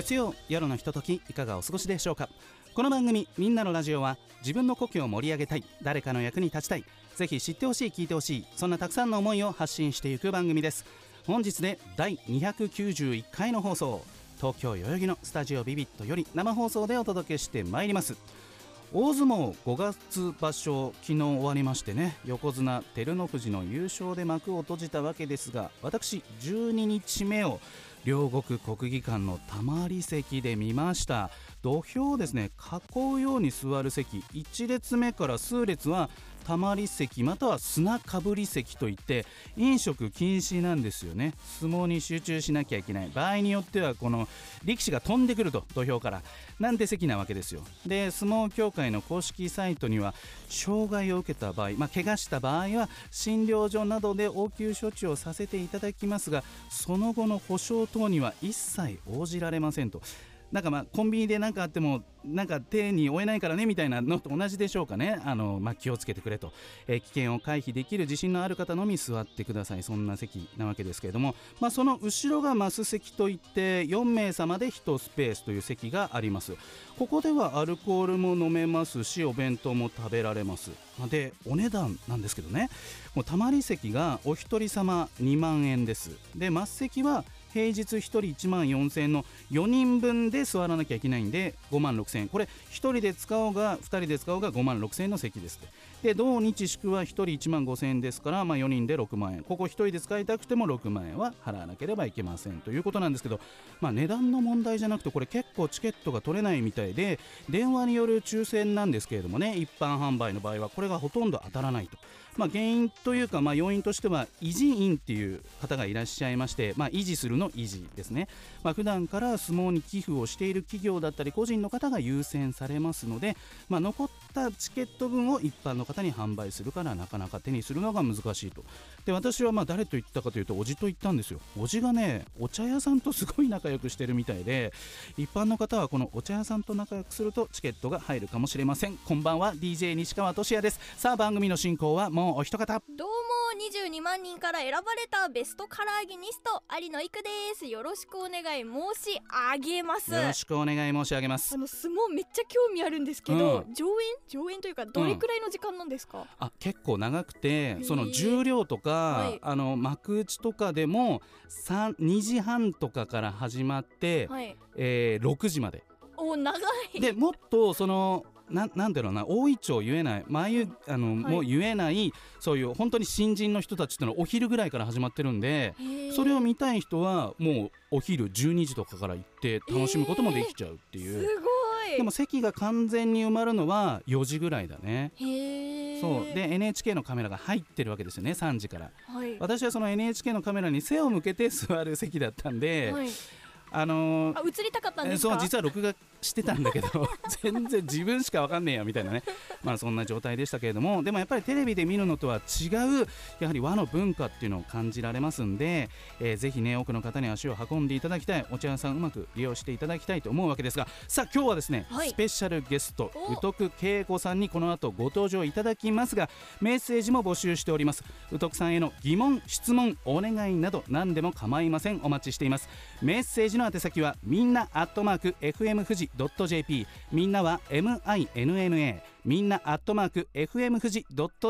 月曜夜のひとときいかがお過ごしでしょうか？この番組「みんなのラジオは」自分の故郷を盛り上げたい誰かの役に立ちたいぜひ知ってほしい聞いてほしいそんなたくさんの思いを発信していく番組です。本日で第291回の放送東京代々木のスタジオビビットより生放送でお届けしてまいります。大相撲5月場所昨日終わりましてね横綱照ノ富士の優勝で幕を閉じたわけですが私12日目を両国国技館のたまり席で見ました。土俵をですね囲うように座る席。1列目から数列はたまり席または砂かぶり席といって飲食禁止なんですよね。相撲に集中しなきゃいけない。場合によってはこの力士が飛んでくると土俵から。なんて席なわけですよ。で相撲協会の公式サイトには障害を受けた場合、まあ、怪我した場合は診療所などで応急処置をさせていただきますがその後の保証等には一切応じられませんと。なんかまあコンビニで何かあってもなんか手に負えないからねみたいなのと同じでしょうかね。あの、まあ、気をつけてくれと、えー、危険を回避できる自信のある方のみ座ってください。そんな席なわけですけれども、まあ、その後ろがマス席といって4名様で1スペースという席があります。ここではアルコールも飲めますしお弁当も食べられます。でお値段なんですけどね。もうたまり席がお一人様2万円です。で末席は平日1人1万4000円の4人分で座らなきゃいけないんで5万6000円。これ1人で使おうが2人で使おうが5万6000円の席ですで同日祝は1人1万5000円ですから、まあ、4人で6万円。ここ1人で使いたくても6万円は払わなければいけませんということなんですけど、まあ、値段の問題じゃなくてこれ結構チケットが取れないみたいで電話による抽選なんですけれどもね一般販売の場合はこれがほとんど当たらないと、まあ、原因というか、まあ、要因としては維持員っていう方がいらっしゃいまして、まあ、維持するの維持ですね、まあ、普段から相撲に寄付をしている企業だったり個人の方が優先されますので、まあ、残ったチケット分を一般の方に販売するからなかなか手にするのが難しいと。で私はまあ誰と言ったかというとおじと言ったんですよ。おじがねお茶屋さんとすごい仲良くしてるみたいで一般の方はこのお茶屋さんと仲良くするとチケットが入るかもしれません。こんばんは DJ 西川俊也です。さあ番組の進行はもうお一方。どうも22万人から選ばれたベストカラーギニスト有野育です。よろしくお願い申し上げます。よろしくお願い申し上げます。あの相撲めっちゃ興味あるんですけど、うん、上演上演というかどれくらいの時間なんですか、うん、あ結構長くてその重量とか、はい、あの幕内とかでも2時半とかから始まって、はい、えー、6時まで。お長い。でもっとそのななんだろうな大いちを言えない眉あの、はい、もう言えないそういう本当に新人の人たちっていうのはお昼ぐらいから始まってるんでそれを見たい人はもうお昼12時とかから行って楽しむこともできちゃうっていう。すごいでも席が完全に埋まるのは4時ぐらいだね。そう。で NHK のカメラが入ってるわけですよね3時から、はい、私はその NHK のカメラに背を向けて座る席だったんで、はい。あのー、映りたかったんですそう実は録画してたんだけど 全然自分しか分かんねえよみたいなね。まあそんな状態でしたけれどもでもやっぱりテレビで見るのとは違うやはり和の文化っていうのを感じられますんで、えー、ぜひね多くの方に足を運んでいただきたいお茶屋さんうまく利用していただきたいと思うわけですがさあ今日はですね、はい、スペシャルゲスト宇徳恵子さんにこの後ご登場いただきますがメッセージも募集しております。宇徳さんへの疑問質問お願いなど何でも構いません。お待ちしています。メッセージの宛先はみんなアットマーク FM 富士 .jp みんなは MINNA みんなアットマーク FM 富士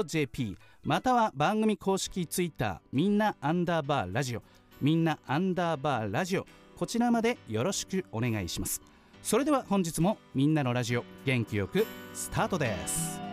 .jp または番組公式ツイッターみんなアンダーバーラジオみんなアンダーバーラジオこちらまでよろしくお願いします。それでは本日もみんなのラジオ元気よくスタートです。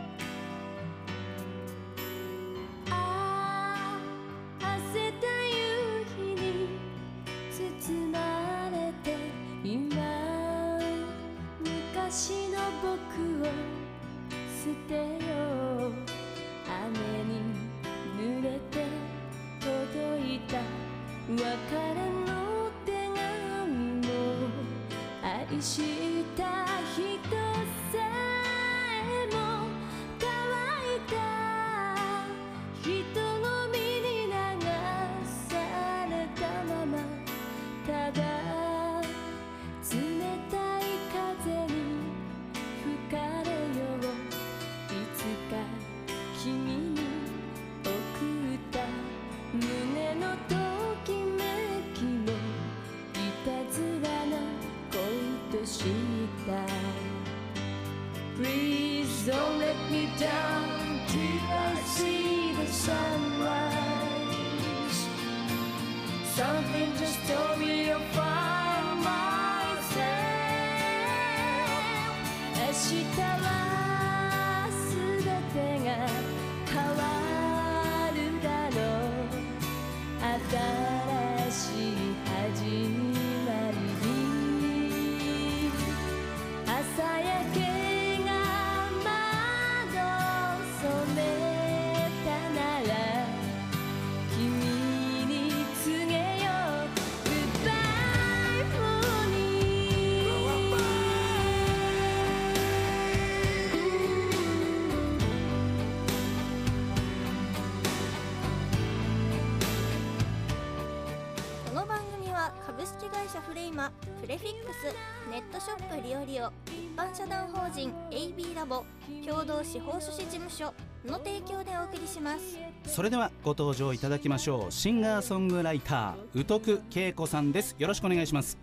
レフィックスネットショップリオリオ一般社団法人 AB ラボ共同司法書士事務所の提供でお送りします。それではご登場いただきましょう。シンガーソングライター宇徳恵子さんです。よろしくお願いします。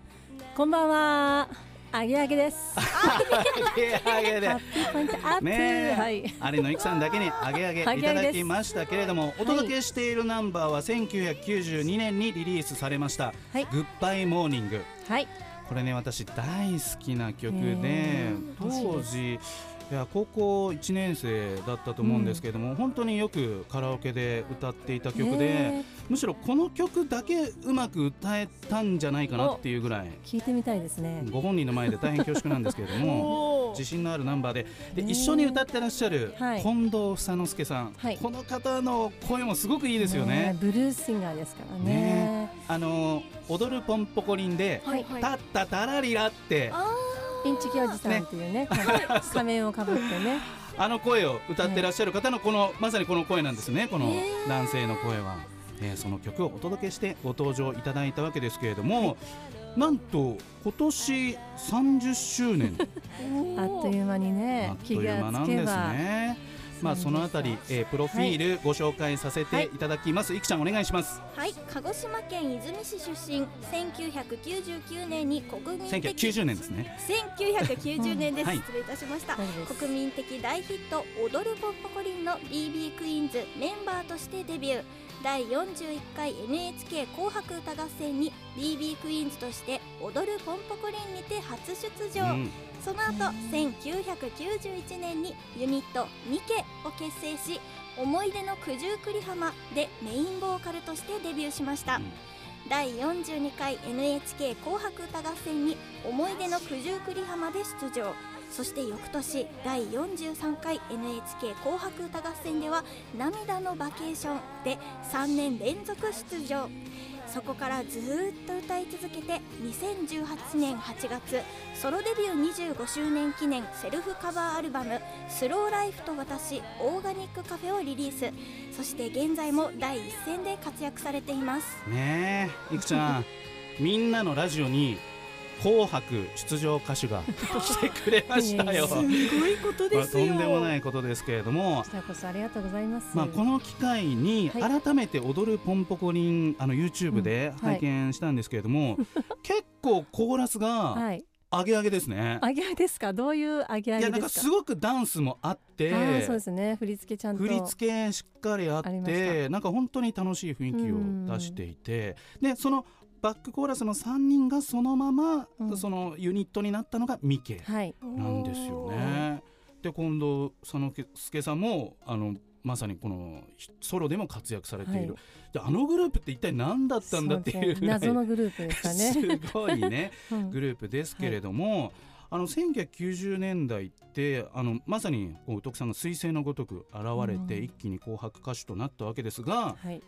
こんばんは。あげあげです。あげあげで。ハッピーポイントアップ。ねえ、はい。有野由紀さんだけにあげあげいただきましたけれども、お届けしているナンバーは1992年にリリースされました「はい。グッバイモーニング」はい。これね私大好きな曲で当時いや高校1年生だったと思うんですけれども、本当によくカラオケで歌っていた曲で、ねむしろこの曲だけうまく歌えたんじゃないかなっていうぐらい。聞いてみたいですね。ご本人の前で大変恐縮なんですけれども 自信のあるナンバーで。でね一緒に歌ってらっしゃるはい。近藤房之助さん、はい。この方の声もすごくいいですよね。ブルースシンガーですからね。ね。あの踊るポンポコリンではい。「タッタタラリラ」ってインチキおじさんっていうね、か 仮面をかぶってね。あの声を歌ってらっしゃる方のこのまさにこの声なんですね。この男性の声は、えーその曲をお届けしてご登場いただいたわけですけれどもなんと今年30周年。あっという間にあねっ、という気が間なんですつけば。ね。まあそのあたり、えープロフィールご紹介させていただきます。い。くちゃんお願いします。はい。鹿児島県出水市出身。1999年に国民的1990年ですね。1990年です、はい。失礼いたしました。国民的大ヒット「踊るポンポコリン」の BB クイーンズメンバーとしてデビュー。第41回 NHK 紅白歌合戦に BB クイーンズとして「踊るポンポコリン」にて初出場、うんその後1991年にユニットミケを結成し「思い出の九十九里浜」でメインボーカルとしてデビューしました、うん。第42回 NHK 紅白歌合戦に「思い出の九十九里浜」で出場。そして翌年第43回 NHK 紅白歌合戦では「涙のバケーション」で3年連続出場そこからずーっと歌い続けて2018年8月ソロデビュー25周年記念セルフカバーアルバム「スローライフと私オーガニックカフェ」をリリース。そして現在も第一線で活躍されています。ねえ、いくちゃん、みんなのラジオに紅白出場歌手が来てくれましたよ。すごいことまあとんでもないことですけれどもこ。ちらこそありがとうございます。まあ、この機会にはい改めて踊るポンポコリンあの YouTube で拝見したんですけれども、結構コーラスがはい。上げ上げですね。あげあげですか？どういうあげあいやなんかすごくダンスもあってそうですね。振り付けちゃんと。振り付けしっかりあってなんか本当に楽しい雰囲気を出していてでそのバックコーラスの3人がそのまま、うんそのユニットになったのがミケはい。なんですよね。で今度佐野助さんもあのまさにこのソロでも活躍されている、はいであのグループって一体何だったんだっていう謎のグループでしたね。すごいね うんグループですけれども、あの1990年代ってあのまさにこう宇徳さんが彗星のごとく現れて、うん一気に紅白歌手となったわけですがはい。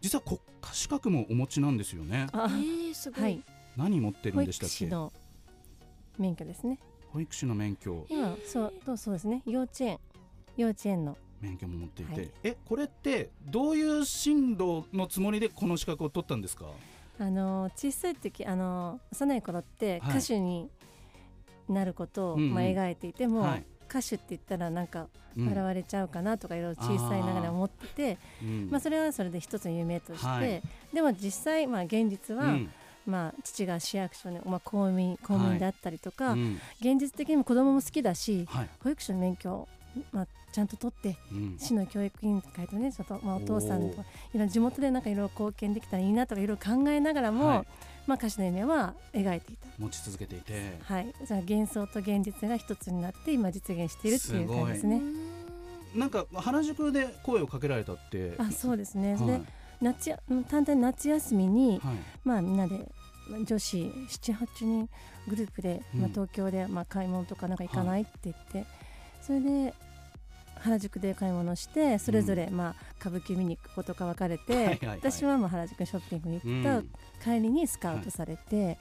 実は国家資格もお持ちなんですよね。あ、えー、すごい、はい。何持ってるんでしたっけ？士の免許ですね。保育士の免許。今そうそうそうですね。幼稚園。幼稚園の。免許も持っていて、はい。えこれってどういう進路のつもりでこの資格を取ったんですか？あの小さい時あの幼い頃ってはい。歌手になることを、うんうん。まあ、描いていても、はい歌手って言ったらなんかうん。笑われちゃうかなとかいろいろ小さいながら思ってて、うん。まあ、それはそれで一つの夢として、はい。でも実際、まあ、現実は、うん。まあ、父が市役所で、まあ、公務員公務員であったりとか、うん。現実的にも子供も好きだしはい。保育士の免許を、まあ、ちゃんと取ってうん。市の教育委員会とねちょっと、まあ、お父さんといろ地元でなんかいろいろ貢献できたらいいなとかいろいろ考えながらも、はいまあ、歌手の夢は描いていた。持ち続けていて。はい、じゃあ幻想と現実が一つになって今実現しているっていう感じですね。なんか原宿で声をかけられたって。あそうですね、はい。で夏単純に夏休みに、はい。まあみんなでまあ女子78人グループで、まあ、うん。東京でまあ買い物とかなんか行かないって言って、それで原宿で買い物してそれぞれまあ歌舞伎見に行くことか分かれて、はいはいはい。私はまあ原宿にショッピングにうん行った帰りにスカウトされて、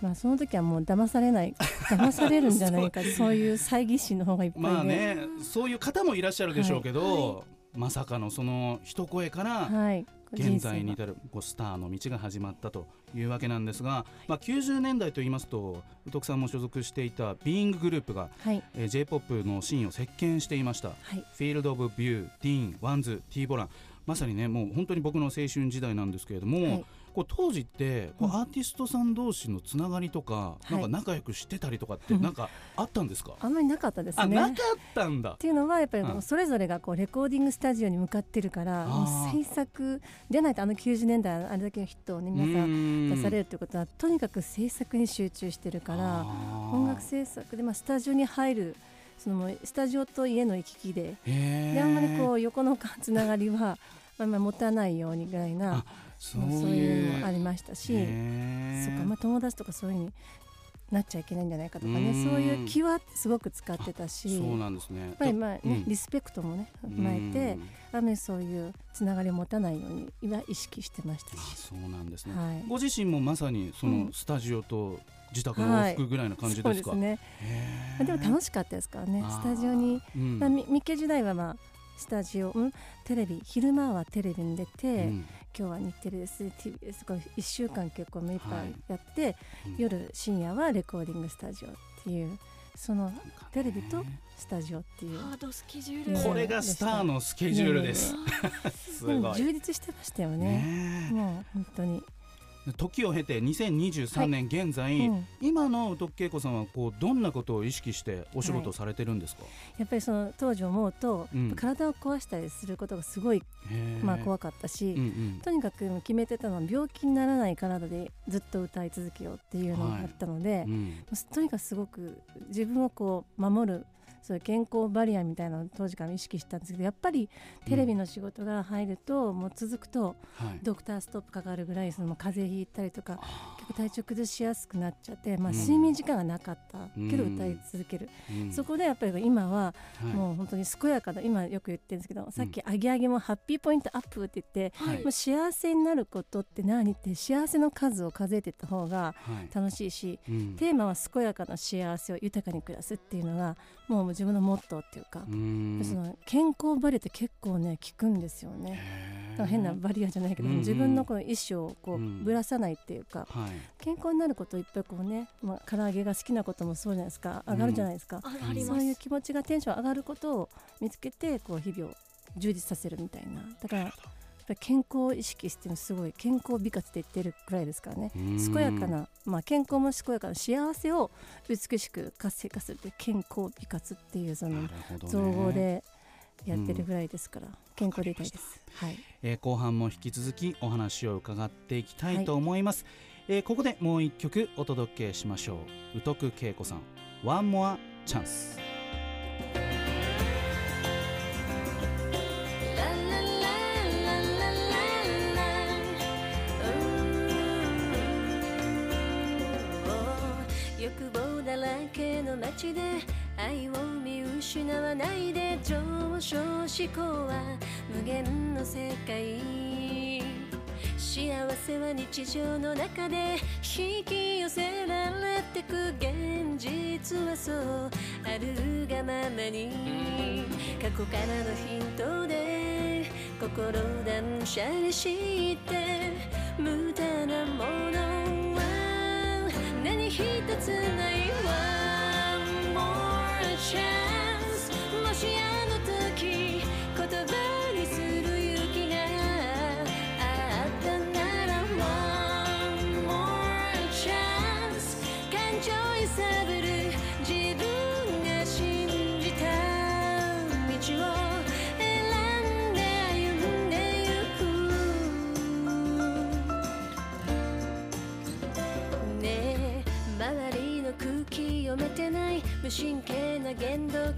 まあその時はもう騙されない 騙されるんじゃないかそういう猜疑心の方がいっぱいで、まあねそういう方もいらっしゃるでしょうけど、まさかのその一声からはい、現在に人至るこうスターの道が始まったというわけなんですが、まあ、90年代といいますと宇徳さんも所属していたビーインググループが、生はい。えー、j p o p のシーンを席巻していました。はい。 FIELD OF VIEW、DEEN、WANDS、T-BOLAN。まさにねもう本当に僕の青春時代なんですけれども、はいこう当時ってこううん。アーティストさん同士のつながりとか、い。なんか仲良くしてたりとかってなんかあったんですか、あんまりなかったですね。あなかったんだ。っていうのはやっぱりうん。それぞれがこうレコーディングスタジオに向かってるから制作でないとあの90年代あれだけのヒットをね皆さんん。出されるということはとにかく制作に集中してるから音楽制作でまあスタジオに入るそのスタジオと家の行き来でであんまりこう横のつながりはまあまあ持たないようにぐらいなあそういいううのもありましたしそっかまあ友達とかそういうふうになっちゃいけないんじゃないかとかねうん。そういう気はすごく使ってたし。そうなんですね。やっぱりまあね、うん。リスペクトもね踏まえてあまりそういうつながりを持たないように今意識してましたあし、そうなんですね、はい、ご自身もまさにそうのん。スタジオと自宅の往復ぐらいな感じそうですか、ですね。でも楽しかったですからねスタジオに、うん。まあ、みミケ時代はまあスタジオ、うん、テレビ昼間はテレビに出て、うん今日は日テレです TBS これ1週間結構目いっぱはい。いやって、うん。夜深夜はレコーディングスタジオっていうそのテレビとスタジオっていうハードスケジュうんール。これがスターのスケジュールです。すでもごい。充実してましたよね。ねもう本当に、え時を経て2023年現在、うん。今の徳恵子さんはこうどんなことを意識してお仕事をされてるんですか？やっぱりその当時思うと、うん。体を壊したりすることがすごい、まあ、怖かったし、うんうん。とにかく決めてたのは病気にならない体でずっと歌い続けようっていうのがあったので、うんとにかくすごく自分をこう守るそういう健康バリアみたいなのを当時から意識したんですけどやっぱりテレビの仕事が入ると、もう続くとはい。ドクターストップかかるぐらいその風邪ひいたりとかあ結構体調崩しやすくなっちゃって、まあ、うん。睡眠時間がなかったけどうん。歌い続ける、そこでやっぱり今ははい。もう本当に健やかな今よく言ってるんですけどさっき「あげあげもハッピーポイントアップ」って言って、はい。もう幸せになることって何？って幸せの数を数えていった方がはい楽しいし、うん。テーマは健やかな幸せを豊かに暮らすっていうのがもう自分のモットーっていうか、うん。その健康バリアって結構ね効くんですよね。変なバリアじゃないけど、うんうん。自分のこの意思をこううん。ぶらさないっていうか、はい。健康になることいっぱいこうね、まあ、唐揚げが好きなこともそうじゃないですか。上がるじゃないですか、ああります。そういう気持ちがテンション上がることを見つけてこう日々を充実させるみたいな。だからぱり健康を意識してるのすごい健康美活って言ってるくらいですからねうん健やかな、まあ、健康も健やかな幸せを美しく活性化するって健康美活っていうその造語でやってるぐらいですから、健康でいたいです。はいえー後半も引き続きお話を伺っていきたいと思います、えーここでもう一曲お届けしましょう宇徳恵子さん「One More Chance」欲けの街で愛を見失わないで上昇志向は無限の世界幸せは日常の中で引き寄せられてく現実はそう。あるがままに。過去からのヒントで心断捨離して無駄なものは何一つな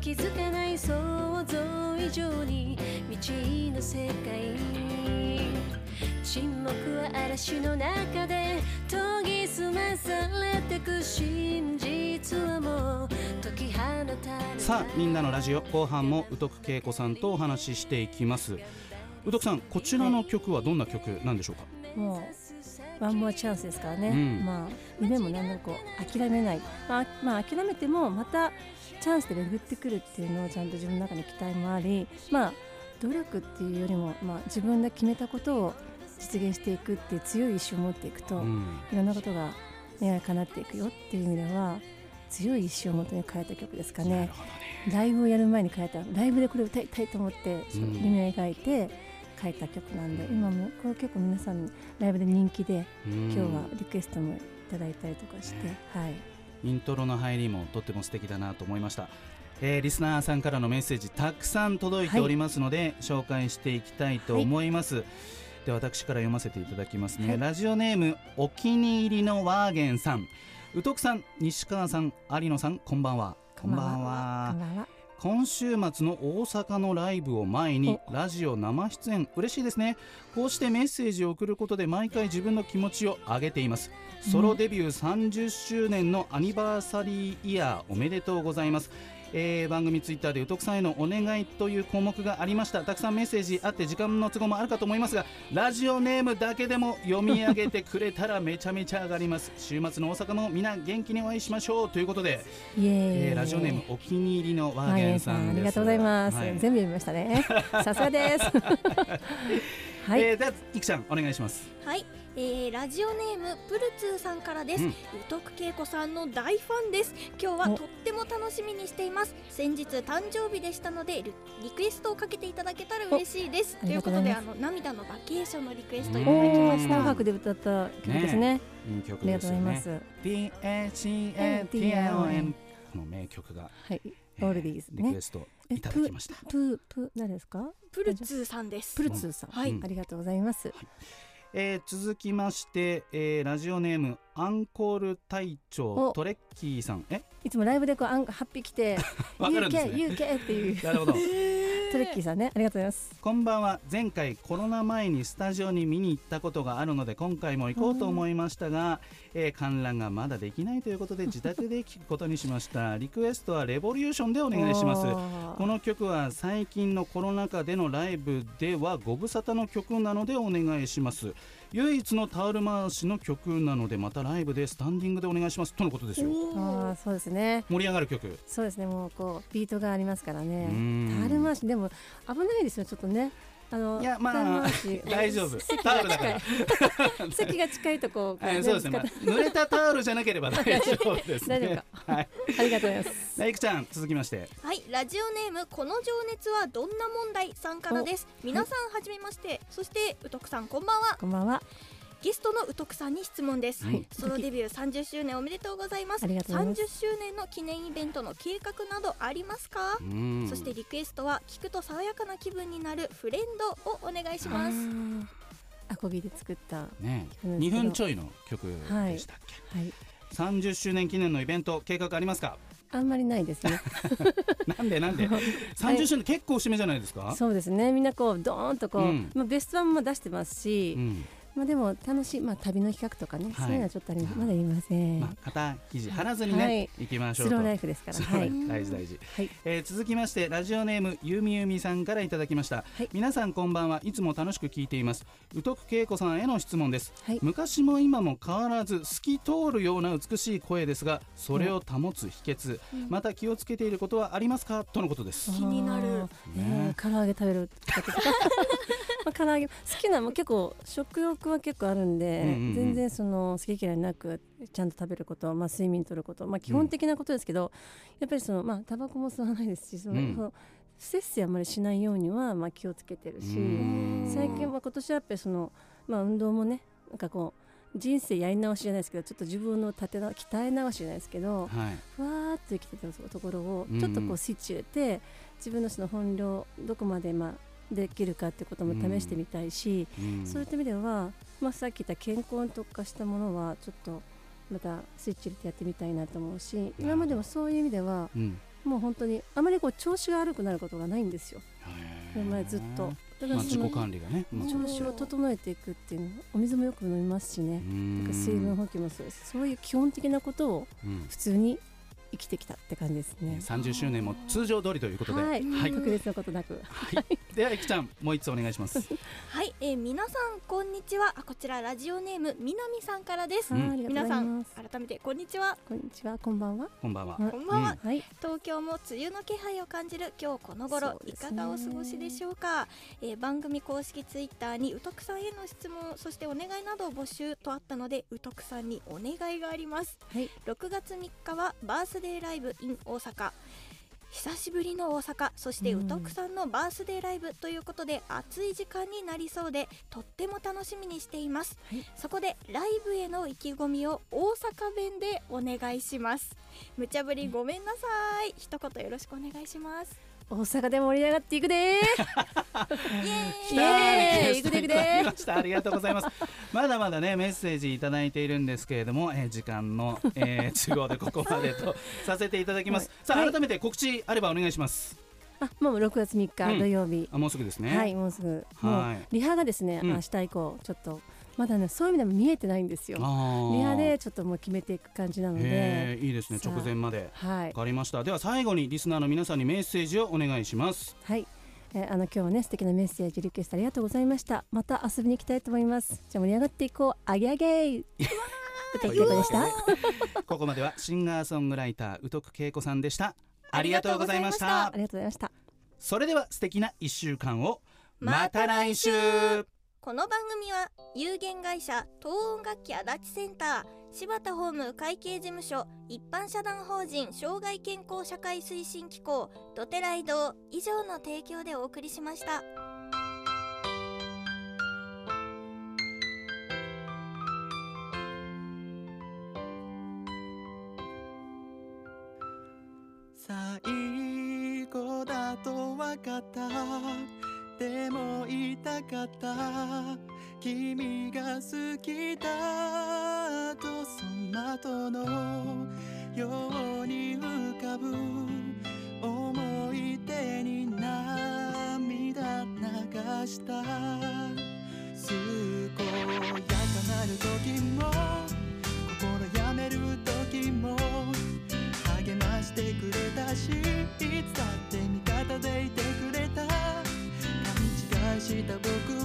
気づかない想像以上に未知の世界沈黙は嵐の中で研ぎ澄まされてく真実はもう解き放たれたさあみんなのラジオ後半も宇徳恵子さんとお話ししていきます。宇徳さんこちらの曲はどんな曲なんでしょうか？もうワンモアチャンスですからね、うん。まあ夢も何でもこう諦めない、まあ、まあ諦めてもまたチャンスで巡ってくるっていうのをちゃんと自分の中に期待もありまあ努力っていうよりも、まあ、自分で決めたことを実現していくっていう強い意志を持っていくと、うん。いろんなことが願い叶っていくよっていう意味では強い意志をもとに書いた曲ですかね。ライブをやる前に書いたライブでこれ歌いたいと思って、夢を描いて書いた曲なんで今もこれ結構皆さんライブで人気でうん。今日はリクエストもいただいたりとかして、はいイントロの入りもとっても素敵だなと思いました、えーリスナーさんからのメッセージたくさん届いておりますので、紹介していきたいと思います、で私から読ませていただきますね、はい。ラジオネームお気に入りのワーゲンさん。宇徳さん西川さん有野さんこんばんは。こんばんは今週末の大阪のライブを前にラジオ生出演。嬉しいですね。こうしてメッセージを送ることで毎回自分の気持ちを上げています。ソロデビュー30周年のアニバーサリーイヤーおめでとうございますえー番組ツイッターで宇徳さんへのお願いという項目がありました。たくさんメッセージあって時間の都合もあるかと思いますがラジオネームだけでも読み上げてくれたらめちゃめちゃ上がります。週末の大阪もみんな元気にお会いしましょう。ということでえーラジオネームお気に入りのワーゲンさんです。ありがとうございます、はい。全部読みましたね。さすがです。はい、えー、では、いくちゃん、お願いします。はい、えー、ラジオネームプルツーさんからです、うん。宇徳恵子さんの大ファンです。今日はお。とっても楽しみにしています。先日誕生日でしたのでリリクエストをかけていただけたら嬉しいです。おということであの涙のバケーションのリクエストいうん。ただきました。紅白で歌った曲ですね。いい曲ありがですよねとうございます。D H A T L N この名曲が、はい。えオールディーズね。リクエストいただきました。プープー誰ですか？プルツーさんです。プルツーさん、はい。ありがとうございます、えー、続きまして、えー、ラジオネームアンコール隊長おトレッキーさん。え、いつもライブでこうあん8匹来て UK UK っていうなるほど。トレッキーさんねありがとうございます。こんばんは。前回コロナ前にスタジオに見に行ったことがあるので今回も行こうと思いましたが、えー観覧がまだできないということで自宅で聞くことにしました。リクエストはレボリューションでお願いします。この曲は最近のコロナ禍でのライブではご無沙汰の曲なのでお願いします唯一のタオル回しの曲なのでまたライブでスタンディングでお願いしますとのことですよ。あーそうですね。盛り上がる曲。そうですね。もうこうビートがありますからね。うん。タオル回しでも危ないですよ。ちょっとねあのいやまあ 大丈夫。席タオルだから。い 席が近いとこう、はい、そうですね、まあ濡れたタオルじゃなければ大丈夫です。ね。大丈夫。はい、ありがとうございます。じゃあいくちゃん、続きまして。はい、ラジオネームこの情熱はどんな問題？さんからです。皆さんはじめまして。そして宇徳さんこんばんは。こんばんはゲストの宇徳さんに質問です、はい。ソロデビュー30周年おめでとうございます。います。30周年の記念イベントの計画などありますか、うん。そしてリクエストは聞くと爽やかな気分になるフレンドをお願いしあます。ー。アコギで作ったはね、うん2分ちょいの曲でしたっけ？い。30周年記念のイベント計画ありますか？あんまりないですね。なんでなんで？30周年結構節目じゃないですか？そうですね。みんなこうドーンとこう、うん。まあ、ベストワンも出してますし、うん、まあでも楽しいまあ旅の企画とかね、はい。そういうのはちょっとありまだ言い。ません。まあ、肩肘張らずにね、はい。行きましょうと。スローライフですから。はい。フ大事大事、はい。えー続きましてラジオネームゆみゆみさんからいただきました、はい。皆さんこんばんは。いつも楽しく聞いています。宇徳恵子さんへの質問です、はい。昔も今も変わらず透き通るような美しい声ですがそれを保つ秘訣、また気をつけていることはありますか？とのことです。気になる。ね。え唐揚げ食べる まあ唐揚げ好きなもう結構食欲は結構あるんで、うんうんうん全然その好き嫌いなくちゃんと食べること、まあ、睡眠とること、まあ、基本的なことですけど、やっぱりそのまあタバコも吸わないですしその、うん。その不摂生あまりしないようにはまあ気をつけてるしうん。最近は今年はやっぱりその、まあ、運動もねなんかこう人生やり直しじゃないですけどちょっと自分の立てな鍛え直しじゃないですけど、はい。ふわーっと生きてたところをうん。ちょっとこうスイッチ入れて、自分のその本領どこまでまあできるかってことも試してみたいし、うん。そういった意味では、まあ、さっき言った健康に特化したものはちょっとまたスイッチ入れてやってみたいなと思うし今までもそういう意味ではうん。もう本当にあまりこう調子が悪くなることがないんですよ。へー。今までずっと。だからその己管理がね、まあ調子を整えていくっていうのお水もよく飲みますしね。水分補給もそうです。そういう基本的なことをうん。普通に生きてきたって感じですね。30周年も通常通りということで、はい、はい。特別なことなく。はい、ではいきちゃんもう一つお願いします。はい、えー、皆さんこんにちは。あこちらラジオネームみなみさんからです、うん。はいありがとうござい皆さんます。改めてこんにちは。こんにちは、こんばんは。こんばんは。うんこんばんは、はい、東京も梅雨の気配を感じる今日この頃、いかがお過ごしでしょうか、えー番組公式ツイッターにうとくさんへの質問そしてお願いなどを募集とあったのでうとくさんにお願いがあります。はい、6月3日はバースデーライブ in 大阪久しぶりの大阪。そしてうとくさんのバースデーライブということで熱い時間になりそうでとっても楽しみにしています、はい。そこでライブへの意気込みを大阪弁でお願いします。無茶ぶりごめんなさい。一言よろしくお願いします大阪で盛り上がっていくで イエーイ。いた。だきました。ありがとうございますまだまだねメッセージいた。だいているんですけれども、えー時間の、えー都合でここまでとさせていた。だきます、さあはい改めて告知あればお願いしますあ、もう6月3うん。日土曜日。あもうすぐですね。はい、もうすぐ。はい。もうリハがですね、うん。明日以降、ちょっと。まだね、そういう意味でも見えてないんですよ。リハでちょっともう決めていく感じなのへで。ーいいですね。直前まで。はい。わ。かりました。では最後にリスナーの皆さんにメッセージをお願いします。はい。えーあの今日はね素敵なメッセージリクエストありがとうございましたまた遊びに行きたいと思います。じゃあ盛り上がっていこう。あげあげここまではシンガーソングライター宇徳恵子さんでしたありがとうございました。ありがとうございました。それでは素敵な一週間を。また来週。この番組は有限会社東音楽器足立センター柴田ホーム会計事務所一般社団法人障害健康社会推進機構ドテライド以上の提供でお送りしました。最後だと分かったでも言いたかった。君が好きだとその後のように浮かぶ。思い出に涙流した。健やかなる時もしてくれたしいつだって味方でいてくれた。勘違いした僕は